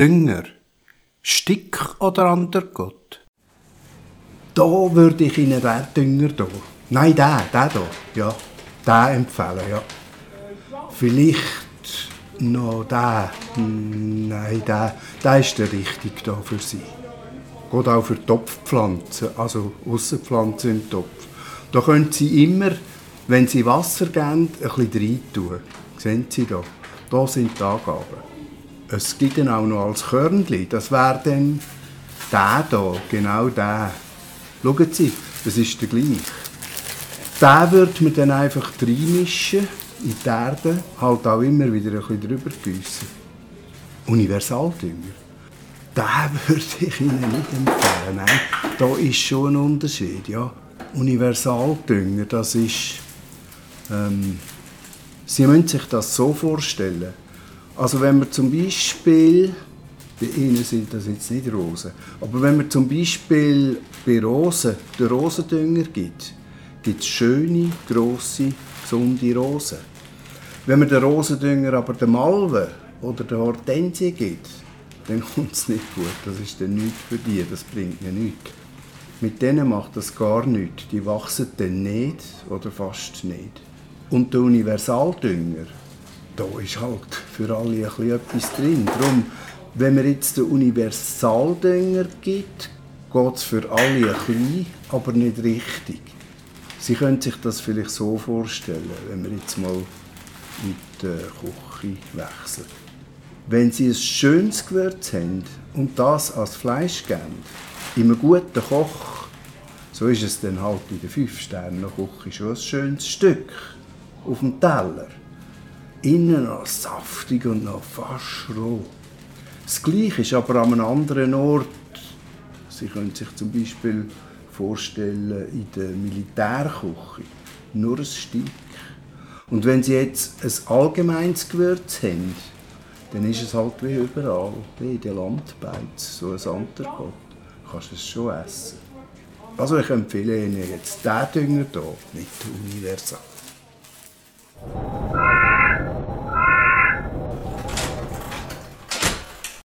Dünger, Stick oder anderer Gott? Da würde ich Ihnen den Dünger hier. Nein, den, den hier. Ja, den empfehlen, ja. Vielleicht noch den. Nein, der, der ist der richtige hier für Sie. Geht auch für Topfpflanzen, also Aussenpflanzen im Topf. Da können Sie immer, wenn Sie Wasser geben, ein bisschen rein tun. Sehen Sie da? Da sind die Angaben. Es gibt dann auch noch als Körnchen. Das wäre dann der hier, genau der. Schauen Sie, das ist der gleiche. Den würde man dann einfach reinmischen in die Erde, halt auch immer wieder ein bisschen drüber gießen. Universaldünger. Den würde ich Ihnen nicht empfehlen. Nein, da ist schon ein Unterschied. Ja. Universaldünger, das ist... Ähm, Sie müssen sich das so vorstellen. Also wenn wir zum Beispiel, bei Ihnen sind das jetzt nicht Rosen, aber wenn man zum Beispiel bei Rosen den Rosendünger gibt, gibt es schöne, grosse, gesunde Rosen. Wenn man den Rosendünger aber der Malve oder der Hortensie gibt, dann kommt es nicht gut. Das ist dann nichts für die, das bringt mir nichts. Mit denen macht das gar nichts. Die wachsen dann nicht oder fast nicht. Und der Universaldünger, da ist halt für alle ein etwas drin. Darum, wenn man jetzt den Universaldünger gibt, geht es für alle ein bisschen, aber nicht richtig. Sie können sich das vielleicht so vorstellen, wenn wir jetzt mal mit der Küche wechseln. Wenn Sie ein schönes Gewürz haben und das als Fleisch geben, in einem guten Koch, so ist es dann halt in der Fünf-Sterne-Küche schon ein schönes Stück auf dem Teller. Innen noch saftig und noch fast roh. Das Gleiche ist aber an einem anderen Ort. Sie können sich zum Beispiel vorstellen in der Militärküche. Nur ein Stück. Und wenn Sie jetzt ein allgemeines Gewürz haben, dann ist es halt wie überall, wie in den Landbeiz, so ein Antergott. Kannst es schon essen. Also ich empfehle Ihnen jetzt diesen Dünger hier, nicht universal.